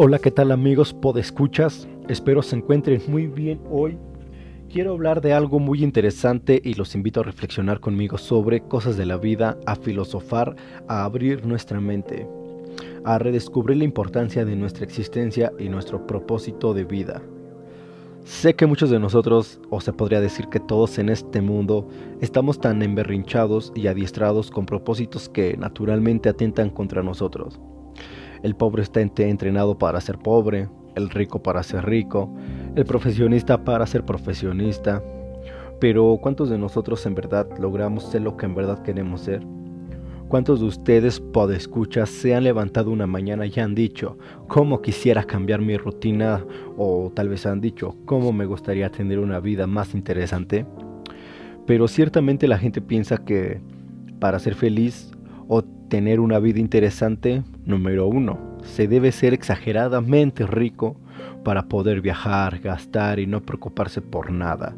Hola, ¿qué tal amigos podescuchas? Espero se encuentren muy bien hoy. Quiero hablar de algo muy interesante y los invito a reflexionar conmigo sobre cosas de la vida, a filosofar, a abrir nuestra mente, a redescubrir la importancia de nuestra existencia y nuestro propósito de vida. Sé que muchos de nosotros, o se podría decir que todos en este mundo, estamos tan emberrinchados y adiestrados con propósitos que naturalmente atentan contra nosotros. El pobre está entrenado para ser pobre, el rico para ser rico, el profesionista para ser profesionista. Pero ¿cuántos de nosotros en verdad logramos ser lo que en verdad queremos ser? ¿Cuántos de ustedes, podescuchas, se han levantado una mañana y han dicho, cómo quisiera cambiar mi rutina? O tal vez han dicho, cómo me gustaría tener una vida más interesante? Pero ciertamente la gente piensa que para ser feliz o tener una vida interesante, número uno, se debe ser exageradamente rico para poder viajar, gastar y no preocuparse por nada.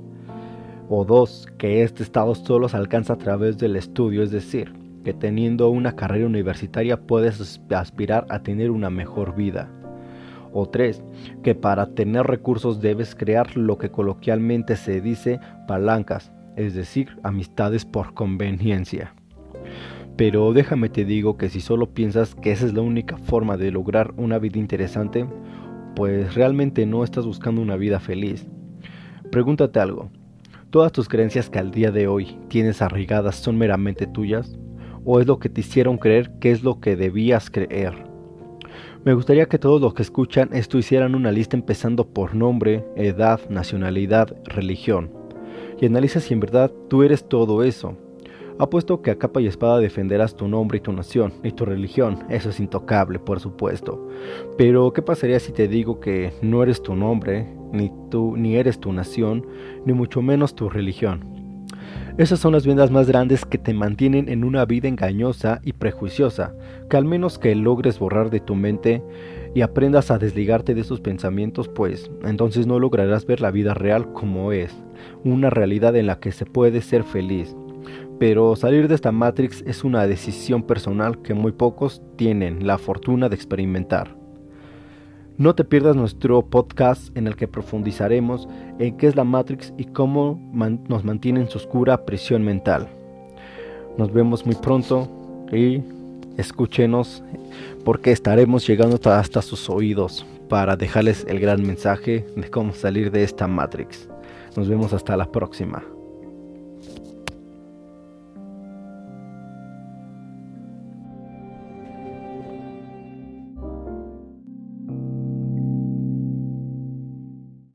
O dos, que este estado solo se alcanza a través del estudio, es decir, que teniendo una carrera universitaria puedes aspirar a tener una mejor vida. O tres, que para tener recursos debes crear lo que coloquialmente se dice palancas, es decir, amistades por conveniencia. Pero déjame te digo que si solo piensas que esa es la única forma de lograr una vida interesante, pues realmente no estás buscando una vida feliz. Pregúntate algo. ¿Todas tus creencias que al día de hoy tienes arraigadas son meramente tuyas? ¿O es lo que te hicieron creer que es lo que debías creer? Me gustaría que todos los que escuchan esto hicieran una lista empezando por nombre, edad, nacionalidad, religión. Y analiza si en verdad tú eres todo eso Apuesto que a capa y espada defenderás tu nombre y tu nación y tu religión, eso es intocable, por supuesto. Pero, ¿qué pasaría si te digo que no eres tu nombre, ni tú, ni eres tu nación, ni mucho menos tu religión? Esas son las vendas más grandes que te mantienen en una vida engañosa y prejuiciosa, que al menos que logres borrar de tu mente y aprendas a desligarte de esos pensamientos, pues entonces no lograrás ver la vida real como es, una realidad en la que se puede ser feliz, pero salir de esta Matrix es una decisión personal que muy pocos tienen la fortuna de experimentar. No te pierdas nuestro podcast en el que profundizaremos en qué es la Matrix y cómo nos mantiene en su oscura prisión mental. Nos vemos muy pronto y escúchenos porque estaremos llegando hasta sus oídos para dejarles el gran mensaje de cómo salir de esta Matrix. Nos vemos hasta la próxima.